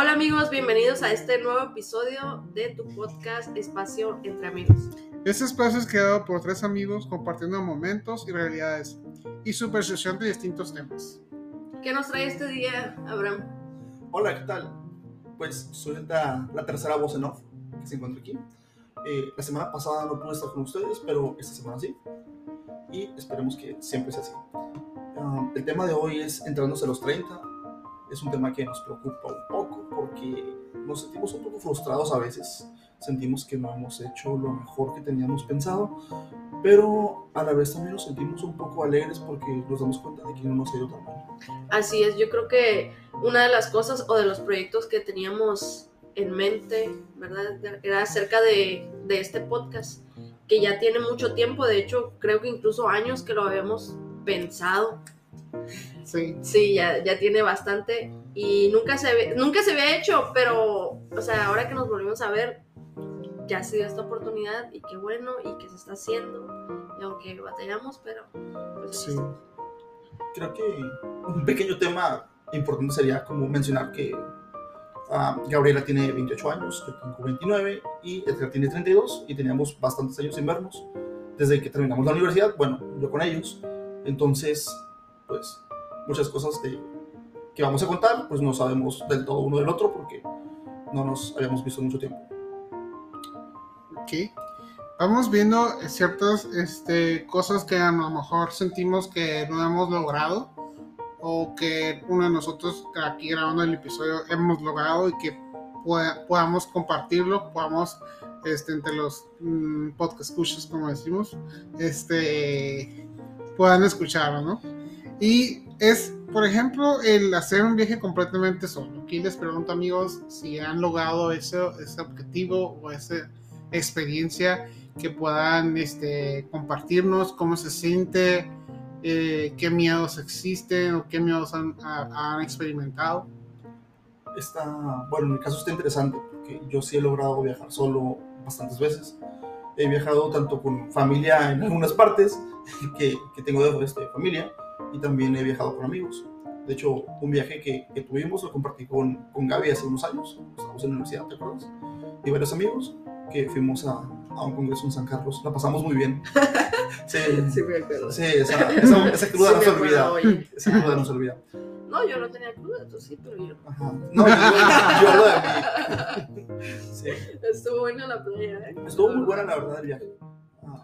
Hola amigos, bienvenidos a este nuevo episodio de tu podcast Espacio entre Amigos. Este espacio es creado por tres amigos compartiendo momentos y realidades y su percepción de distintos temas. ¿Qué nos trae este día, Abraham? Hola, ¿qué tal? Pues soy la, la tercera voz en off que se encuentra aquí. Eh, la semana pasada no pude estar con ustedes, pero esta semana sí. Y esperemos que siempre sea así. Ah, el tema de hoy es entrándose a los 30. Es un tema que nos preocupa un poco porque nos sentimos un poco frustrados a veces. Sentimos que no hemos hecho lo mejor que teníamos pensado, pero a la vez también nos sentimos un poco alegres porque nos damos cuenta de que no nos ha ido tan mal. Así es, yo creo que una de las cosas o de los proyectos que teníamos en mente, ¿verdad? Era acerca de, de este podcast, que ya tiene mucho tiempo, de hecho creo que incluso años que lo habíamos pensado. Sí. Sí, ya, ya tiene bastante y nunca se, nunca se había hecho, pero, o sea, ahora que nos volvimos a ver, ya se dio esta oportunidad y qué bueno y que se está haciendo. Y aunque batallamos, pero... Pues, Sí. Creo que un pequeño tema importante sería como mencionar que ah, Gabriela tiene 28 años, yo tengo 29 y Edgar tiene 32 y teníamos bastantes años sin vernos desde que terminamos la universidad, bueno, yo con ellos. Entonces, pues muchas cosas de, que vamos a contar, pues no sabemos del todo uno del otro porque no nos habíamos visto mucho tiempo. Ok. Vamos viendo ciertas este, cosas que a lo mejor sentimos que no hemos logrado o que uno de nosotros aquí grabando el episodio hemos logrado y que pueda- podamos compartirlo, podamos este, entre los mm, podcast escuchas, como decimos, este, puedan escucharlo, ¿no? Y es, por ejemplo, el hacer un viaje completamente solo. Aquí les pregunto, amigos, si han logrado ese, ese objetivo o esa experiencia que puedan este, compartirnos, cómo se siente, eh, qué miedos existen o qué miedos han, ha- han experimentado. está, bueno, en mi caso está interesante porque yo sí he logrado viajar solo bastantes veces. He viajado tanto con familia en algunas partes que, que tengo de este, familia y también he viajado con amigos. De hecho, un viaje que, que tuvimos lo compartí con, con Gaby hace unos años. Estábamos en la universidad, ¿te acuerdas? Y varios amigos que fuimos a, a un congreso en San Carlos. La pasamos muy bien. Sí, Sí, me acuerdo. sí esa, esa, esa cruda Sí, no se olvida. Esa cruda no se olvida. No, yo no tenía cruda, tú sí, pero yo. Ajá. No, yo, yo hablo de mí. Sí. Estuvo buena la playa, ¿eh? Estuvo muy buena la verdad el viaje. Ah,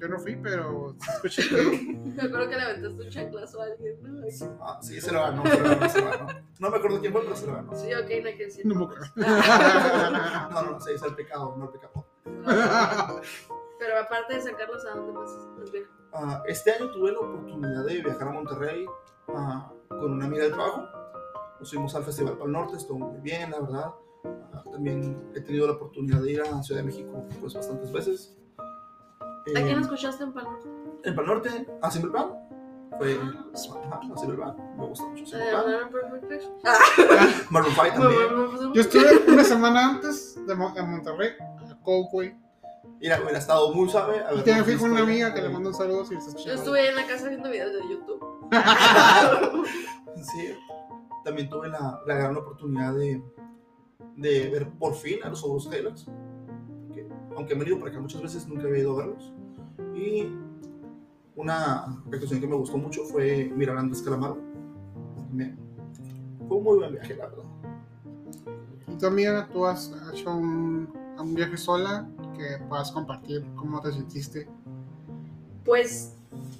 Yo no fui, pero escuché que Me acuerdo que le aventaste un chanclazo a alguien, ¿no? sí, ah, sí, se lo ganó, se lo ganó, se lo ganó. No me acuerdo quién fue, pero se lo ganó. Sí, ok, no hay que decir. no. No, no, no, se dice el pecado, no el pecado. Pero aparte de sacarlos, ¿a dónde más viajan? Ah, este año tuve la oportunidad de viajar a Monterrey ah, con una amiga del trabajo. Nos fuimos al Festival Pal Norte, estuvo muy bien, la verdad. Ah, también he tenido la oportunidad de ir a Ciudad de México pues bastantes veces. ¿A quién escuchaste en Palma? En Pal Norte, a Simple Plan. Fue ajá, a Simple Plan, me gusta mucho Simple Plan. Maroon 5 también. Yo estuve una semana antes de Monterrey, a Coldway. Mira, hubiera estado muy suave. Y también fui con una amiga que le mando un saludo si está Yo estuve en la casa viendo videos de YouTube. Sí, también tuve la, la gran oportunidad de, de ver por fin a los Ogros Taylors. Que, aunque me he ido para acá muchas veces, nunca había ido a verlos. Y una actuación que me gustó mucho fue mirar a Andrés Calamaro. También fue un muy buen viaje, la verdad. ¿Y tú, amiga, tú has hecho un, un viaje sola que puedas compartir cómo te sentiste? Pues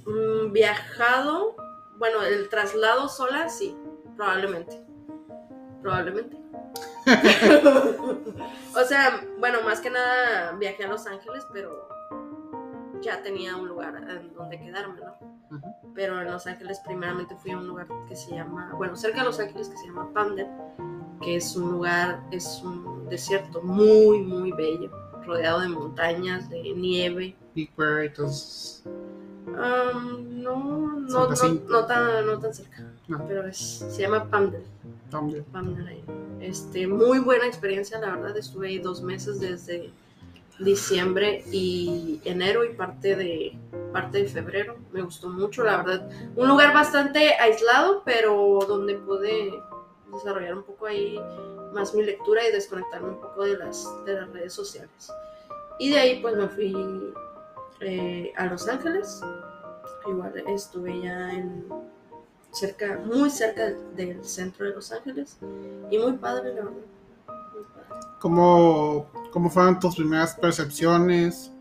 mm, viajado, bueno, el traslado sola, sí, probablemente. Probablemente. o sea, bueno, más que nada viajé a Los Ángeles, pero ya tenía un lugar en donde quedarme, ¿no? Pero en Los Ángeles primeramente fui a un lugar que se llama, bueno, cerca de Los Ángeles que se llama Palmer, que es un lugar, es un desierto muy, muy bello, rodeado de montañas, de nieve. Big entonces. Am, no, no, tan, no tan cerca, No. pero es, se llama Pamdel. Ahí. Este, muy buena experiencia, la verdad, estuve ahí dos meses desde diciembre y enero y parte de, parte de febrero. Me gustó mucho, la verdad. Un lugar bastante aislado, pero donde pude desarrollar un poco ahí más mi lectura y desconectarme un poco de las, de las redes sociales. Y de ahí pues me fui eh, a Los Ángeles. Igual estuve ya en cerca, muy cerca del centro de Los Ángeles. Y muy padre, la verdad. ¿Cómo, cómo fueron tus primeras percepciones?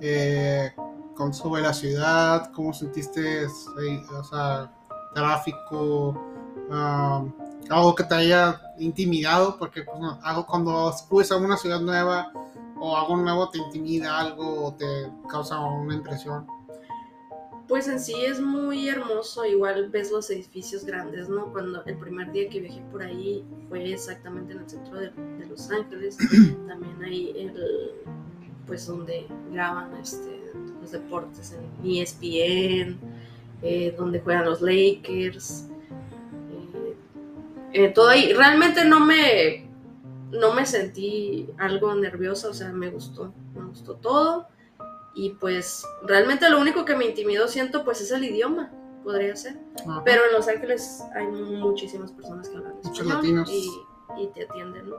Eh, con sobre la ciudad, ¿cómo sentiste o sea, tráfico? ah, algo que te haya intimidado, porque pues, no, algo cuando subes a una ciudad nueva o algo nuevo te intimida algo o te causa una impresión. Pues en sí es muy hermoso, igual ves los edificios grandes, ¿no? Cuando el primer día que viajé por ahí fue exactamente en el centro de, de Los Ángeles, también ahí el, pues donde graban este, los deportes en ESPN, eh, donde juegan los Lakers, eh, eh, todo ahí. Realmente no me, no me sentí algo nerviosa, o sea, me gustó, me gustó todo. Y pues realmente lo único que me intimidó, siento, pues es el idioma, podría ser. Ajá. Pero en Los Ángeles hay muchísimas personas que hablan Muchos español latinos. y, y te atienden, ¿no?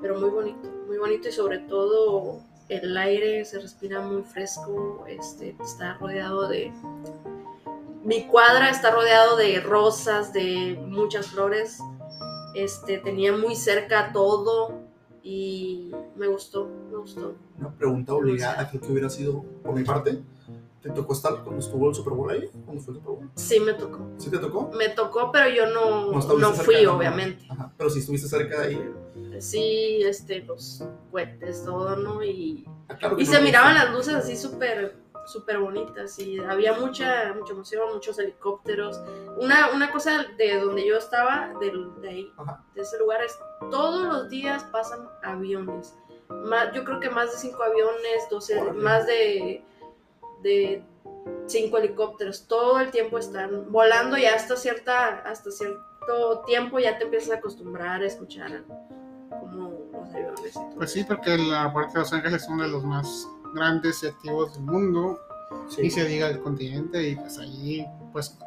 Pero muy bonito, muy bonito y sobre todo el aire se respira muy fresco, este, está rodeado de... Mi cuadra está rodeado de rosas, de muchas flores, este, tenía muy cerca todo y me gustó, me gustó. Una pregunta obligada, creo que hubiera sido por mi parte. ¿Te tocó estar cuando estuvo el Super Bowl ahí? ¿Cuándo fue el Super Bowl? Sí me tocó. ¿Sí te tocó? Me tocó, pero yo no, no fui, obviamente. Ajá, pero si estuviste cerca de ahí. Sí, este, los cohetes, todo, ¿no? Y, ah, claro y no, se miraban las luces así súper súper bonitas y había mucha, mucha emoción, muchos helicópteros. Una, una cosa de donde yo estaba, del- de, ahí, Ajá. de ese lugar, es todos los días pasan aviones. Más, yo creo que más de cinco aviones, 12, Órale. más de, de cinco helicópteros. Todo el tiempo están volando y hasta, cierta, hasta cierto tiempo ya te empiezas a acostumbrar a escuchar como los aviones y todo. Pues sí, porque el aeropuerto de Los Ángeles es uno de los más grandes y activos del mundo, Sí. y se diga el continente, y pues allí, pues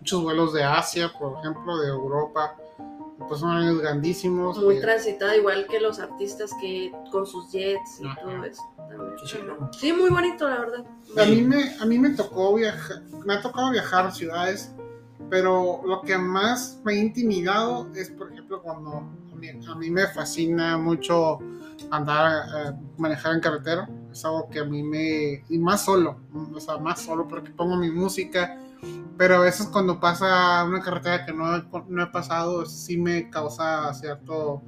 muchos vuelos de Asia, por ejemplo, de Europa, pues son aviones grandísimos. muy transitada, igual que los artistas que con sus jets y Ajá. todo eso. también. Sí, muy bonito, la verdad. A mí me, a mí me tocó viajar, me ha tocado viajar a ciudades, pero lo que más me ha intimidado es, por ejemplo, cuando a mí, a mí me fascina mucho andar, eh, manejar en carretera. Es algo que a mí me... Y más solo, o sea, más solo porque pongo mi música, pero a veces cuando pasa una carretera que no he, no he pasado, sí me causa cierto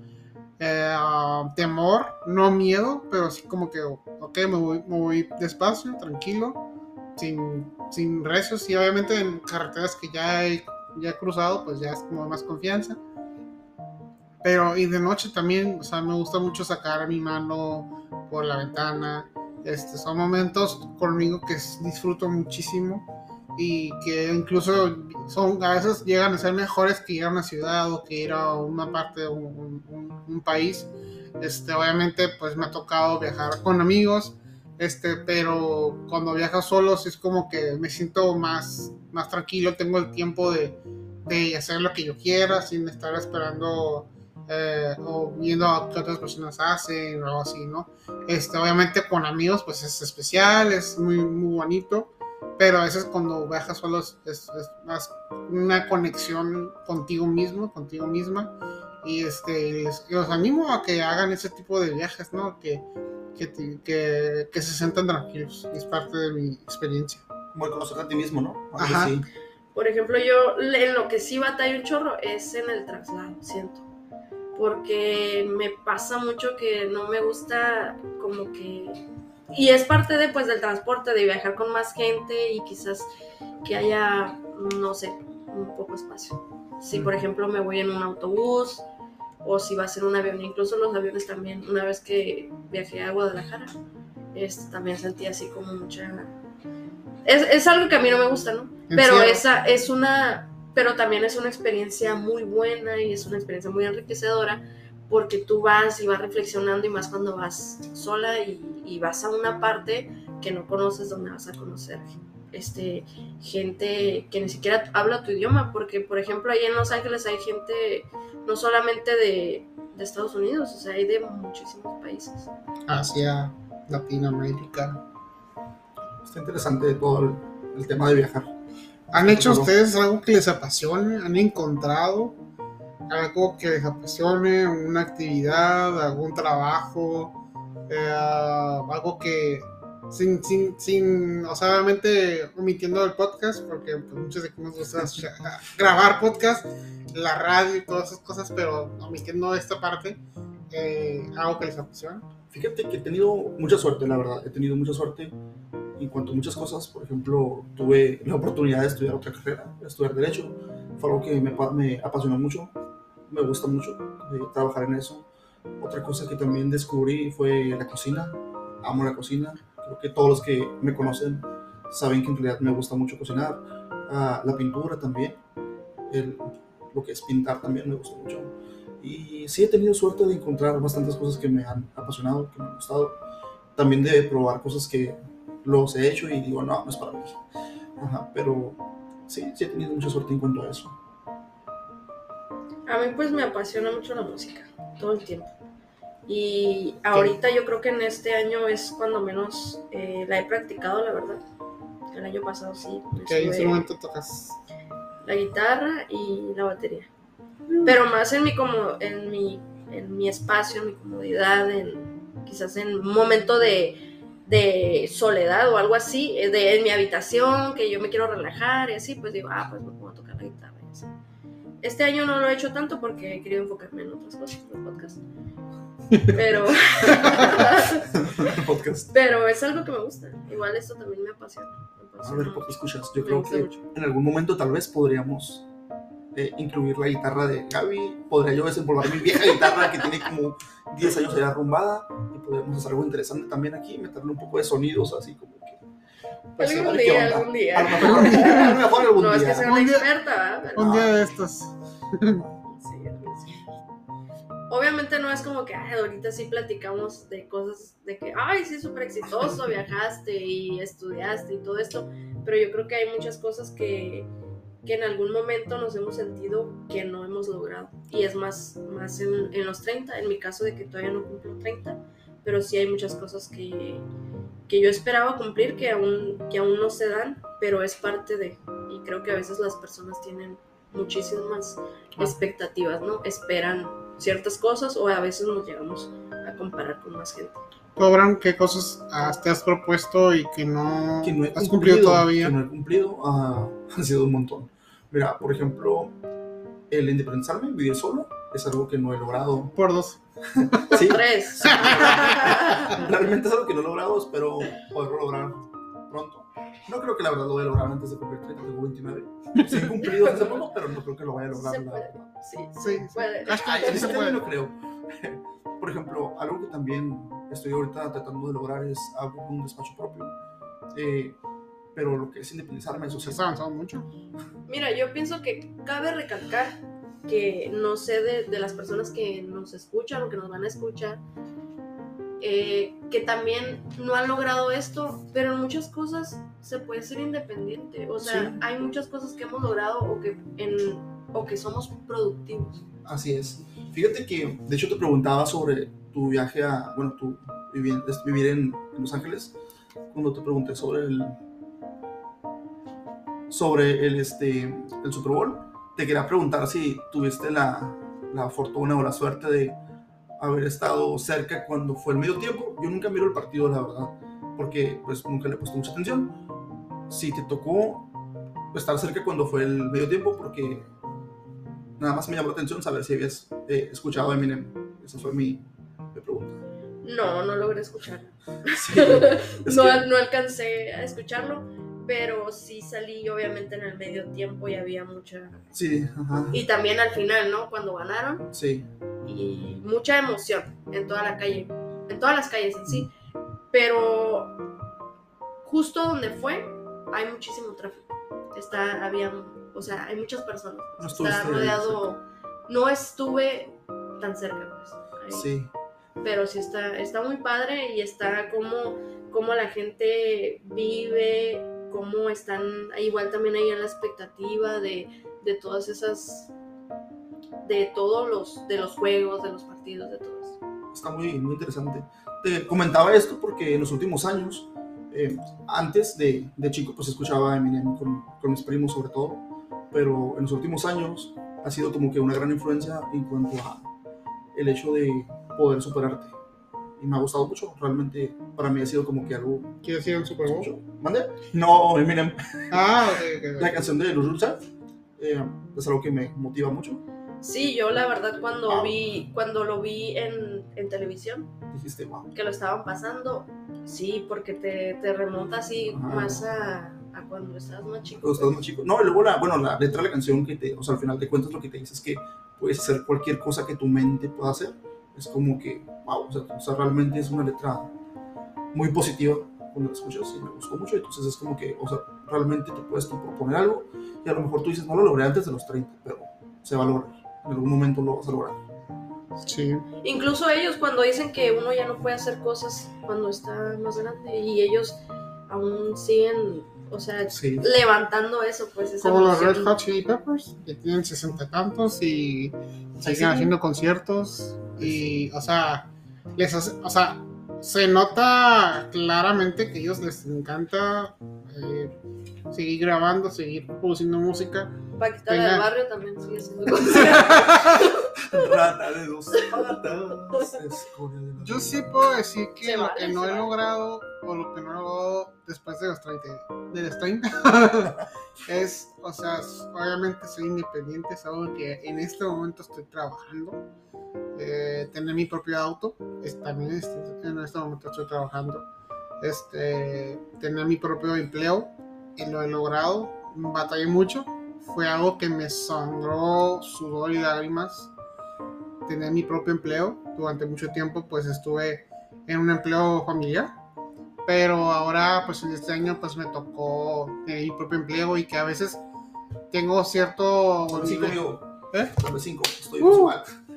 eh, ah, temor, no miedo, pero sí como que, ok, me voy, me voy despacio, tranquilo, sin, sin recios y obviamente en carreteras que ya he, ya he cruzado, pues ya es como más confianza. Pero y de noche también, o sea, me gusta mucho sacar mi mano por la ventana. Este, son momentos conmigo que disfruto muchísimo y que incluso son a veces llegan a ser mejores que ir a una ciudad o que ir a una parte de un- un- un país. Este, obviamente, pues me ha tocado viajar con amigos, este, pero cuando viajo solo sí es como que me siento más, más tranquilo, tengo el tiempo de, de hacer lo que yo quiera sin estar esperando eh, o viendo a qué otras personas hacen o algo así, ¿no? Este, obviamente con amigos pues es especial, es muy, muy bonito, pero a veces cuando viajas solo es, es- es más una conexión contigo mismo, contigo misma, y este, les, los animo a que hagan ese tipo de viajes, ¿no? Que, que, te- que, que se sientan tranquilos, es parte de mi experiencia. El conocerte a ti mismo, ¿no? Ajá. Por ejemplo, yo en lo que sí batalla un chorro es en el traslado, siento. Porque me pasa mucho que no me gusta como que... Y es parte de, pues, del transporte, de viajar con más gente y quizás que haya, no sé, un poco espacio. Si, por ejemplo, me voy en un autobús o si va a ser un avión, incluso los aviones también, una vez que viajé a Guadalajara, este, también sentí así como mucha... Es, es algo que a mí no me gusta, ¿no? Pero esa es una, pero también es una experiencia muy buena y es una experiencia muy enriquecedora porque tú vas y vas reflexionando y más cuando vas sola y, y vas a una parte que no conoces donde vas a conocer este, gente que ni siquiera habla tu idioma, porque por ejemplo ahí en Los Ángeles hay gente no solamente de, de Estados Unidos, o sea, hay de muchísimos países. Asia, Latinoamérica. Está interesante todo el, el tema de viajar. ¿Han hecho Claro. ustedes algo que les apasione? ¿Han encontrado algo que les apasione? ¿Una actividad? ¿Algún trabajo? eh, algo que sin, sin, sin, o sea, obviamente omitiendo el podcast, porque pues, muchos de aquí nos gusta grabar podcast, la radio y todas esas cosas, pero omitiendo esta parte, eh, algo que les apasiona. Fíjate que he tenido mucha suerte, la verdad. He tenido mucha suerte en cuanto a muchas cosas. Por ejemplo, tuve la oportunidad de estudiar otra carrera, estudiar Derecho. Fue algo que me, me apasionó mucho. Me gusta mucho eh, trabajar en eso. Otra cosa que también descubrí fue la cocina. Amo la cocina. Creo que todos los que me conocen saben que en realidad me gusta mucho cocinar. Ah, la pintura también. El- lo que es pintar también me gusta mucho. Y sí he tenido suerte de encontrar bastantes cosas que me han apasionado, que me han gustado. También de probar cosas que los he hecho y digo, no, no es para mí. Ajá, pero sí, sí he tenido mucha suerte en cuanto a eso. A mí pues me apasiona mucho la música, todo el tiempo. Y ahorita yo creo que en este año es cuando menos eh, la he practicado, la verdad. El año pasado sí. ¿Qué instrumento tocas? la guitarra y la batería. Pero más en mi como en mi en mi espacio, en mi comodidad, en quizás en un momento de, de soledad o algo así, eh, de en mi habitación, que yo me quiero relajar y así, pues digo, ah, pues me pongo a tocar la guitarra y así. Este año no lo he hecho tanto porque he querido enfocarme en otras cosas, en el podcast. Pero Podcast. pero es algo que me gusta. Igual esto también me apasiona. me A ver, escuchas. Yo creo que en algún momento tal vez podríamos eh, incluir la guitarra de Gaby. Podría yo desempolvar mi vieja guitarra que tiene como 10 años allá arrumbada. Y podríamos hacer algo interesante también aquí, meterle un poco de sonidos así como que. pues, Algún día, algún día. A lo mejor, a lo mejor algún No es día. que sea Un una día- experta, ¿verdad? Un día de estos. Obviamente no es como que ay, ahorita sí platicamos de cosas de que, ay, sí, súper exitoso, viajaste y estudiaste y todo esto, pero yo creo que hay muchas cosas que, que en algún momento nos hemos sentido que no hemos logrado. Y es más, más en, en los 30, en mi caso de que todavía no cumplo 30, pero sí hay muchas cosas que, que yo esperaba cumplir que aún, que aún no se dan, pero es parte de, y creo que a veces las personas tienen muchísimas expectativas, ¿no? Esperan ciertas cosas o a veces nos llegamos a comparar con más gente. ¿Tú, Abraham, qué cosas ah, te has propuesto y que no, que no he has cumplido todavía? Que no he cumplido, ah, han sido un montón. Mira, por ejemplo, el independizarme, vivir solo, es algo que no he logrado. Por dos. Sí, Tres. realmente es algo que no he logrado, espero poderlo lograr pronto. No creo que la verdad lo voy a lograr antes de cumplir 30, tengo 29. Sí he cumplido hace poco, pero no creo que lo vaya a lograr. Se puede. Sí, Sí, sí, sí. puede. Ay, sí en se ese puede. término creo. Por ejemplo, algo que también estoy ahorita tratando de lograr es abrir un despacho propio. Eh, pero lo que es independizarme, eso sí. Has avanzado mucho. Mira, yo pienso que cabe recalcar que no sé de, de las personas que nos escuchan o que nos van a escuchar, eh, que también no han logrado esto, pero en muchas cosas se puede ser independiente. O sea, Sí. hay muchas cosas que hemos logrado o que, en, o que somos productivos. Así es. Fíjate que, de hecho, te preguntaba sobre tu viaje a, bueno, tu vivir en, en Los Ángeles, cuando te pregunté sobre el, sobre el, este, el Super Bowl. Te quería preguntar si tuviste la, la fortuna o la suerte de haber estado cerca cuando fue el medio tiempo. Yo nunca miro el partido, la verdad, porque pues nunca le he puesto mucha atención. Si te tocó estar cerca cuando fue el medio tiempo, porque nada más me llamó la atención saber si habías eh, escuchado a Eminem. Esa fue mi, mi pregunta. No, no logré escucharlo. Sí, es no, que- no alcancé a escucharlo, pero sí salí obviamente en el medio tiempo y había mucha... sí, ajá, Y también al final, ¿no? Cuando ganaron sí, y mucha emoción en toda la calle, en todas las calles en sí, pero justo donde fue hay muchísimo tráfico. Está, había, o sea, hay muchas personas. No Está rodeado, no estuve tan cerca, pues. ahí. sí, pero sí está, está muy padre y está como, como la gente vive cómo están igual también ahí en la expectativa de, de todas esas, de todos los, de los juegos, de los partidos, de todo eso. Está muy, muy interesante. Te comentaba esto porque en los últimos años, eh, antes de, de, chico, pues escuchaba Eminem con, con mis primos sobre todo, pero en los últimos años ha sido como que una gran influencia en cuanto a el hecho de poder superarte. Y me ha gustado mucho, realmente para mí ha sido como que algo... ¿Quieres ir al Super Bowl? ¿Mande? No, Eminem. Ah, ok, ok. La canción de Los Rulsa eh, es algo que me motiva mucho. Sí, yo la verdad cuando Wow. vi, cuando lo vi en, en televisión, Dijiste, wow. que lo estaban pasando, sí, porque te, te remonta así Ajá. más a, a cuando estabas más chico. Cuando estás más chico. No, y luego la, bueno, la letra de la canción que te, o sea, al final te cuentas lo que te dices que puedes hacer cualquier cosa que tu mente pueda hacer. Es como que, wow, o sea, o sea, realmente es una letra muy positiva cuando la escuchas y me gustó mucho. Entonces es como que, o sea, realmente te puedes proponer algo y a lo mejor tú dices, no lo logré antes de los 30, pero se va a lograr. En algún momento lo vas a lograr. Sí. Incluso ellos cuando dicen que uno ya no puede hacer cosas cuando está más grande y ellos aún siguen, o sea, Sí. levantando eso, pues esa Como los emoción. Red Hot Chili Peppers, que tienen sesenta tantos y siguen sí. haciendo conciertos. Y, o sea, les hace- o sea, se nota claramente que a ellos les encanta eh, seguir grabando, seguir produciendo música. Paquita Tenga- del barrio también sigue haciendo cosas. Rata de dos patas, Yo sí puedo decir que Se lo vale, que no he vale. logrado o lo que no logrado después de los 30, de los 30 es, o sea, obviamente soy independiente, es algo que en este momento estoy trabajando. Eh, tener mi propio auto, es, también este- en este momento estoy trabajando. Este, tener mi propio empleo y lo he logrado. Batallé mucho, fue algo que me sangró sudor y lágrimas tener mi propio empleo. Durante mucho tiempo pues estuve en un empleo familiar. Pero ahora pues en este año pues me tocó tener mi propio empleo y que a veces tengo cierto... Cinco, amigo. ¿Eh? Cinco. Estoy Uh.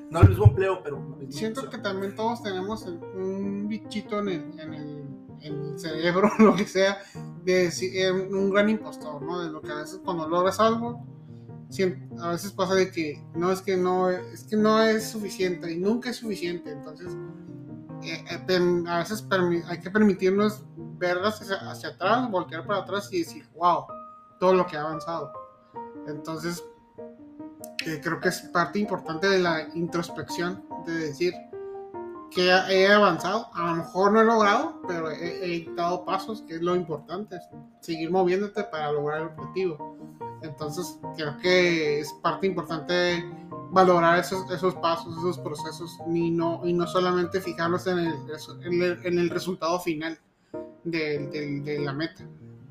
No el mismo empleo, pero. Siento que también todos tenemos un bichito en el, en el, en el cerebro, lo que sea, de eh, un gran impostor, ¿no? De lo que a veces cuando logras algo, a veces pasa de que no es que no es que no es suficiente y nunca es suficiente. Entonces, eh, eh, a veces hay que permitirnos ver hacia, hacia atrás, voltear para atrás y decir, wow, todo lo que ha avanzado. Entonces, eh, creo que es parte importante de la introspección, de decir que he avanzado, a lo mejor no he logrado, pero he, he dado pasos, que es lo importante, es seguir moviéndote para lograr el objetivo. Entonces, creo que es parte importante valorar esos, esos pasos, esos procesos, y no, y no solamente fijarnos en el, en el, en el resultado final de, de- de la meta.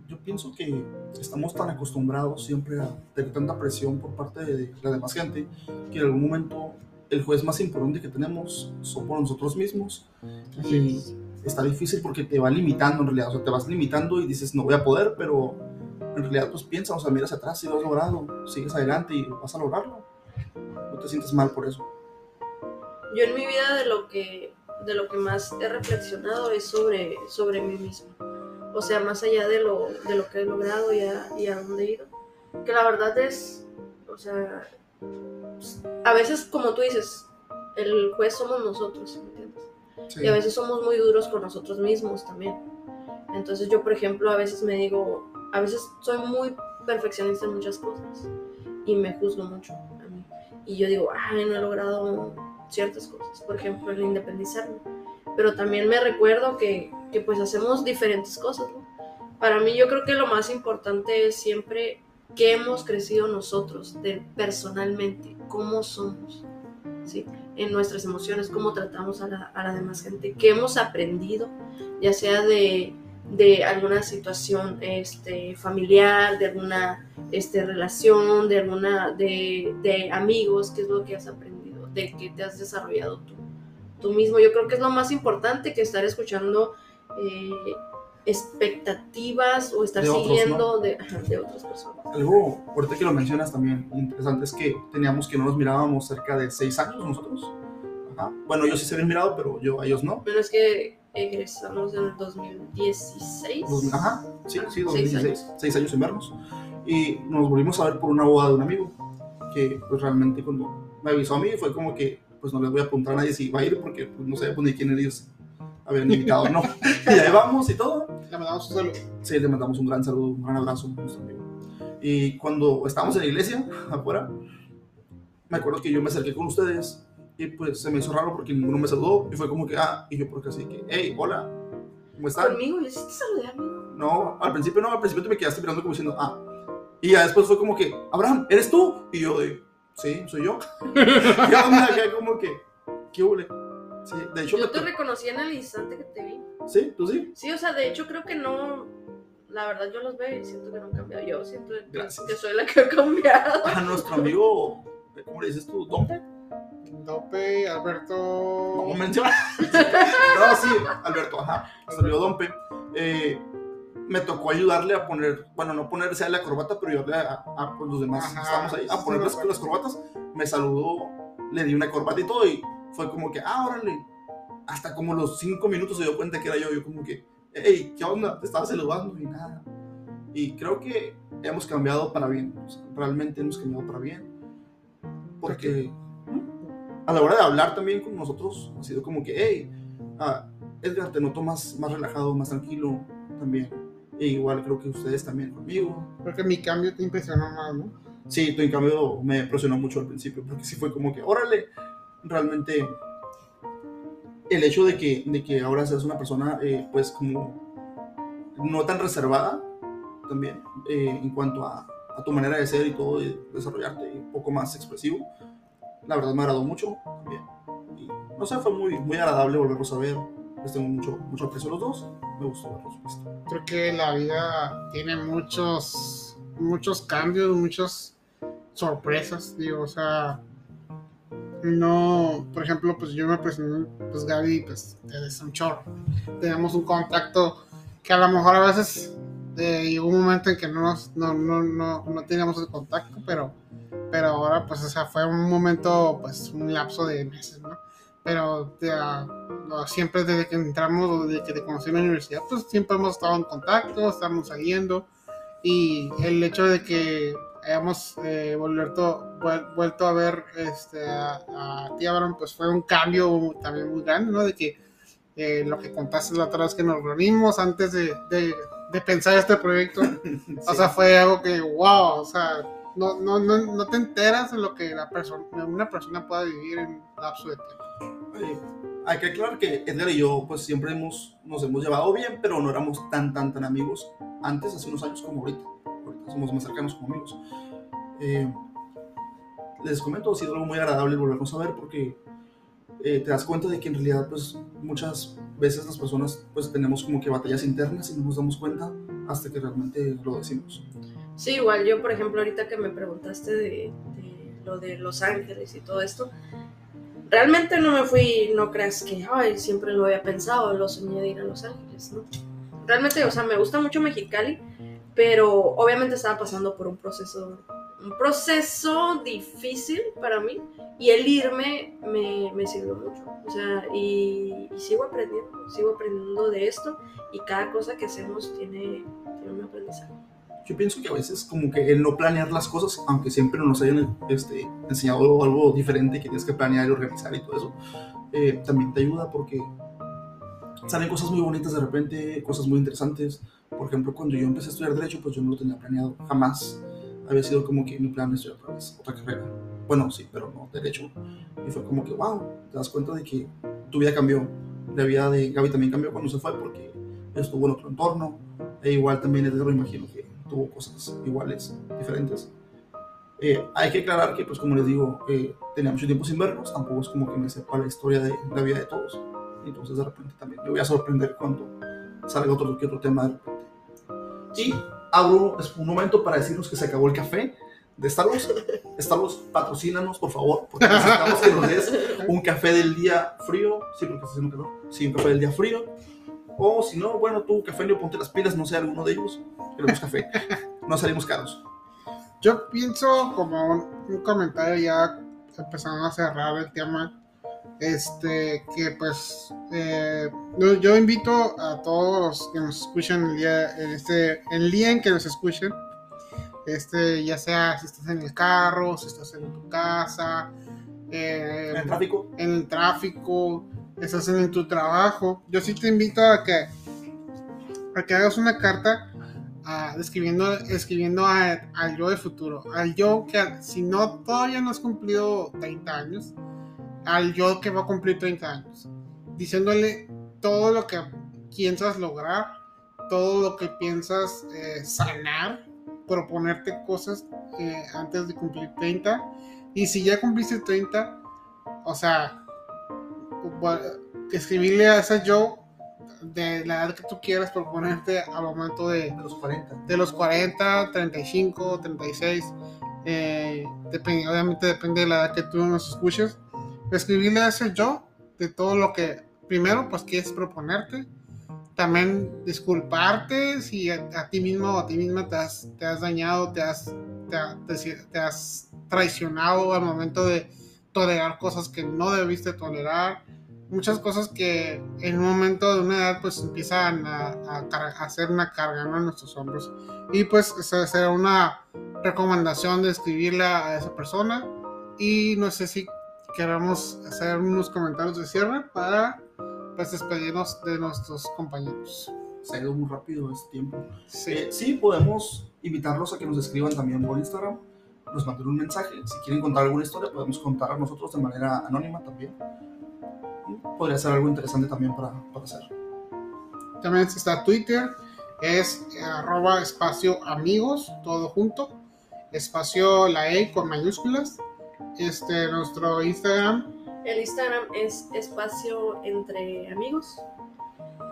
Yo pienso que estamos tan acostumbrados siempre a tener tanta presión por parte de la demás gente que en algún momento el juez más importante que tenemos somos nosotros mismos y está difícil porque te va limitando en realidad, o sea, te vas limitando y dices no voy a poder, pero en realidad pues piensa, o sea, miras atrás y lo has logrado, sigues adelante y vas a lograrlo. Te sientes mal por eso. Yo en mi vida de lo que de lo que más he reflexionado es sobre, sobre mí mismo. O sea, más allá de lo, de lo que he logrado y a, y a dónde he ido. Que la verdad es, o sea, a veces como tú dices, el juez somos nosotros, ¿me entiendes? Sí. Y a veces somos muy duros con nosotros mismos también. Entonces yo, por ejemplo, a veces me digo, a veces soy muy perfeccionista en muchas cosas y me juzgo mucho. Y yo digo, ay, no he logrado ciertas cosas, por ejemplo, el independizarme. Pero también me recuerdo que, que pues hacemos diferentes cosas, ¿no? Para mí yo creo que lo más importante es siempre que hemos crecido nosotros de, personalmente, cómo somos, ¿sí? en nuestras emociones, cómo tratamos a la, a la demás gente, qué hemos aprendido, ya sea de, de alguna situación este, familiar, de alguna este, relación, de alguna de, de amigos, qué es lo que has aprendido, de qué te has desarrollado tú, tú mismo. Yo creo que es lo más importante que estar escuchando eh, expectativas o estar De otros, siguiendo de, de otras personas. Algo, ahorita que lo mencionas también, interesante es que teníamos que no nos mirábamos cerca de seis años nosotros. Ajá. Bueno, yo sí se habían mirado, pero yo a ellos no. Pero es que egresamos en el 2016. Dos- Ajá, sí, sí, Seis 2016. Seis años en vernos. Y nos volvimos a ver por una boda de un amigo. Que pues realmente cuando me avisó a mí fue como que pues no les voy a apuntar a nadie si va a ir porque pues, no sabía pues, ni quién ellos habían invitado o no. y ahí vamos y todo. Le mandamos un saludo. Sí, le mandamos un gran saludo, un gran abrazo a nuestro amigo. Y cuando estábamos en la iglesia, afuera, me acuerdo que yo me acerqué con ustedes y pues se me hizo raro porque ninguno me saludó y fue como que, ah, y yo porque así que, hey, hola, ¿cómo están? Conmigo, yo sí te saludé, amigo. No, al principio no, al principio te me quedaste mirando como diciendo, ah. Y ya después fue como que, Abraham, ¿eres tú? Y yo de, sí, soy yo. y onda, acá como que, ¿qué huele? Sí, de hecho, Yo te reconocí en el instante que te vi. sí, tú sí. Sí, o sea, de hecho creo que no. La verdad, yo los veo y siento que no han cambiado. Yo siento que- Gracias. que soy la que ha cambiado. A nuestro amigo, ¿cómo le dices tú? ¿Dompe? Dope, Alberto. No menciona. no, sí, Alberto, ajá. Salió Dompe. Eh, me tocó ayudarle a poner, bueno, no ponerse a la corbata, pero ayudarle a, a, pues, los demás Ajá, estábamos ahí, a sí, poner me las, las corbatas. Me saludó, le di una corbata y todo, y fue como que, ah, órale. Hasta como los cinco minutos se dio cuenta que era yo. Yo, como que, hey, ¿qué onda? Te estaba saludando y nada. Y creo que hemos cambiado para bien. o sea, realmente hemos cambiado para bien. Porque. A la hora de hablar también con nosotros ha sido como que, hey, ah, Edgar, te noto más, más relajado, más tranquilo también. E igual creo que ustedes también conmigo. Creo que mi cambio te impresionó más, ¿no? Sí, en cambio me impresionó mucho al principio, porque sí fue como que, órale, realmente el hecho de que, de que ahora seas una persona, eh, pues como no tan reservada también, eh, en cuanto a, a tu manera de ser y todo, de desarrollarte un poco más expresivo, la verdad me agradó mucho también. Y no sé, fue muy, muy agradable volverlos a ver. Les tengo mucho, mucho aprecio los dos. Me gustó verlos. visto. Creo que la vida tiene muchos, muchos cambios, muchas sorpresas, digo, o sea, no, por ejemplo, pues yo me presenté, pues Gaby, pues desde un chorro, teníamos un contacto que a lo mejor a veces eh, llegó un momento en que no, nos, no, no, no, no teníamos el contacto, pero, pero ahora, pues, o sea, fue un momento, pues, un lapso de meses, ¿no? Pero de, ah, siempre desde que entramos o desde que te conocí en la universidad, pues siempre hemos estado en contacto, estamos saliendo y el hecho de que hayamos eh, vuelto, vuel- vuelto a ver este, a, a ti, Abraham, pues fue un cambio también muy grande, ¿no? De que eh, lo que contaste la otra vez que nos reunimos antes de, de, de pensar este proyecto, o sea, fue algo que, wow, o sea, no, no, no, no te enteras de lo que la persona, una persona pueda vivir en lapso de tiempo. Hay que aclarar que Edgar y yo pues siempre hemos, nos hemos llevado bien, pero no éramos tan, tan, tan amigos antes, hace unos años como ahorita. Ahorita somos más cercanos como amigos. Eh, les comento, ha sido algo muy agradable volvernos a ver porque eh, te das cuenta de que en realidad pues muchas veces las personas pues tenemos como que batallas internas y no nos damos cuenta hasta que realmente lo decimos. Sí, igual yo, por ejemplo, ahorita que me preguntaste de, lo de Los Ángeles y todo esto, realmente no me fui, no creas que, ay, siempre lo había pensado, lo soñé de ir a Los Ángeles, ¿no? Realmente, o sea, me gusta mucho Mexicali, pero obviamente estaba pasando por un proceso, un proceso difícil para mí, y el irme me, me sirvió mucho, o sea, y, y sigo aprendiendo, sigo aprendiendo de esto, y cada cosa que hacemos tiene, tiene un aprendizaje. Yo pienso que a veces como que el no planear las cosas, aunque siempre nos hayan este, enseñado algo diferente que tienes que planear y organizar y todo eso, eh, también te ayuda porque salen cosas muy bonitas de repente, cosas muy interesantes. Por ejemplo, cuando yo empecé a estudiar Derecho, pues yo no lo tenía planeado, jamás. Había sido como que mi plan estudiar otra vez, otra carrera. Bueno, sí, pero no Derecho. Y fue como que, wow, te das cuenta de que tu vida cambió. La vida de Gaby también cambió cuando se fue porque estuvo en otro entorno. E igual también Edgar, imagino que tuvo cosas iguales, diferentes. Eh, hay que aclarar que, pues como les digo, eh, tenía mucho tiempo sin vernos, tampoco es como que me sepa la historia de la vida de todos. Entonces de repente también me voy a sorprender cuando salga otro otro tema de repente. Y abro un momento para decirnos que se acabó el café de Starbucks. Starbucks, patrocínanos, por favor, porque necesitamos que nos des un café del día frío. Sí, porque está haciendo calor. Sí, un café del día frío. O si no, bueno, tú, café, ponte las pilas, no sé, alguno de ellos. Queremos café. No salimos caros. Yo pienso como un, un comentario ya empezando a cerrar el tema. Este, que pues eh, yo, invito a todos los que nos escuchan el día, en este, el día en que nos escuchen, este, ya sea si estás en el carro, si estás en tu casa, eh, En el tráfico. en el tráfico, estás en tu trabajo. Yo sí te invito a que, a que hagas una carta ah, escribiendo, a- al yo de futuro, al yo que si no todavía no has cumplido 30 años, al yo que va a cumplir 30 años, diciéndole todo lo que piensas lograr, todo lo que piensas eh, sanar, proponerte cosas eh, antes de cumplir 30. Y si ya cumpliste 30, o sea, escribirle a ese yo de la edad que tú quieras proponerte al momento de, De los 40. de los 40, 35, 36, eh, depende- obviamente depende de la edad que tú nos escuches, escribirle a ese yo de todo lo que primero pues quieres proponerte, también disculparte si a, a ti mismo o a ti misma te has, te has dañado, te has, te, te- te has traicionado al momento de tolerar cosas que no debiste tolerar, muchas cosas que en un momento de una edad pues empiezan a, a hacer una carga ¿no? en nuestros hombros. Y pues esa será una recomendación de escribirle a esa persona. Y no sé si queramos hacer unos comentarios de cierre para pues despedirnos de nuestros compañeros. Se ha ido muy rápido este tiempo. Sí. Eh, sí, podemos invitarlos a que nos escriban también por Instagram, nos manden un mensaje. Si quieren contar alguna historia, podemos contar nosotros de manera anónima también. Podría ser algo interesante también para, para hacer. También está Twitter, es arroba espacio amigos, todo junto, espacio la E con mayúsculas. Este, nuestro Instagram, El Instagram es espacio entre amigos.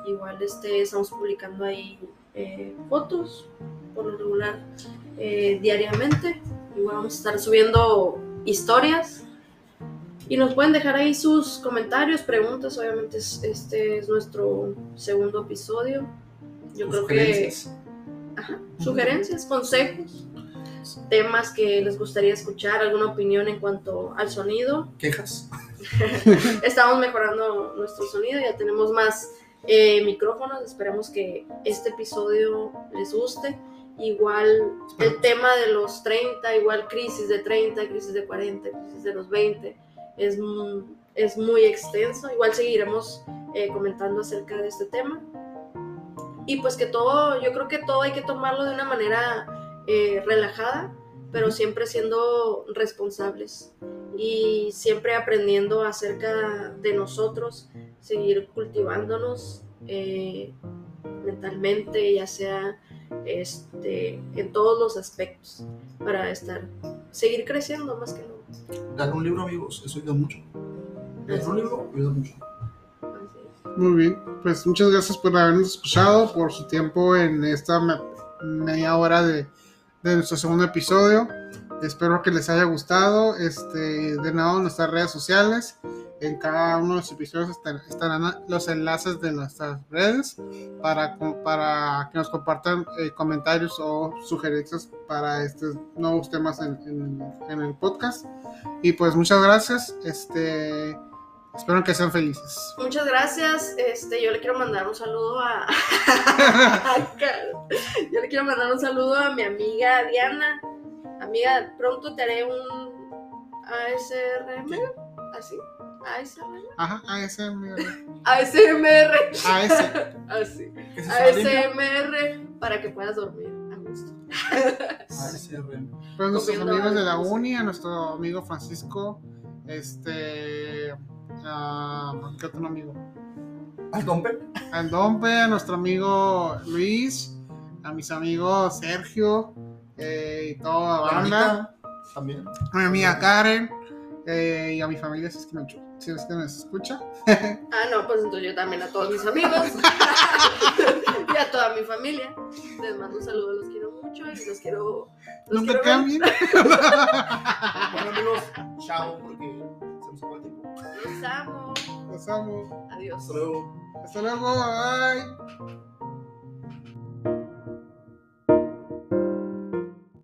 Igual este, estamos publicando ahí eh, fotos por lo regular eh, diariamente. Igual vamos a estar subiendo historias. Y nos pueden dejar ahí sus comentarios, preguntas. Obviamente es- este es nuestro segundo episodio. Yo creo que Sugerencias. Ajá. sugerencias, consejos, temas que les gustaría escuchar, alguna opinión en cuanto al sonido. Quejas. Estamos mejorando nuestro sonido, ya tenemos más eh, micrófonos, esperemos que este episodio les guste. Igual el tema de los 30, igual crisis de 30, crisis de 40, crisis de los 20, es, es muy extenso. Igual seguiremos eh, comentando acerca de este tema. Y pues que todo, yo creo que todo hay que tomarlo de una manera eh, relajada, pero siempre siendo responsables y siempre aprendiendo acerca de nosotros, seguir cultivándonos eh, mentalmente, ya sea este, en todos los aspectos, para estar, seguir creciendo más que nada. Leer un libro, amigos, eso ayuda mucho. Leer un libro ayuda mucho. Muy bien, pues muchas gracias por habernos escuchado, por su tiempo en esta me- media hora de, de nuestro segundo episodio. Espero que les haya gustado. Este, de nuevo, nuestras redes sociales. En cada uno de los episodios estar- estarán los enlaces de nuestras redes para, para que nos compartan eh, comentarios o sugerencias para estos nuevos temas en, en- en el podcast. Y pues muchas gracias. Este, espero que sean felices. Muchas gracias. Este, yo le quiero mandar un saludo a. yo le quiero mandar un saludo a mi amiga Diana. Amiga, pronto te haré un ASRM. Así. ASMR. Ajá, ASMR. ASMR. ASMR para que puedas dormir a gusto. ASRM. Pues nuestros Comiendo amigos de la uni, a nuestro amigo Francisco, este, a, ¿qué otro amigo? ¿Al dompe? Al Dompe, a nuestro amigo Luis, a mis amigos Sergio eh, y toda la banda, También. a mi amiga Karen eh, y a mi familia si es que me, si es que nos escucha. Ah, no, pues entonces yo también a todos mis amigos y a toda mi familia. Les mando un saludo, los quiero mucho y los quiero. Los Nunca quiero ver. cambien. Bueno, amigos, chao, porque se nos acabó el tiempo. Los amo. Los amo. Adiós. Hasta luego. Hasta luego. Bye.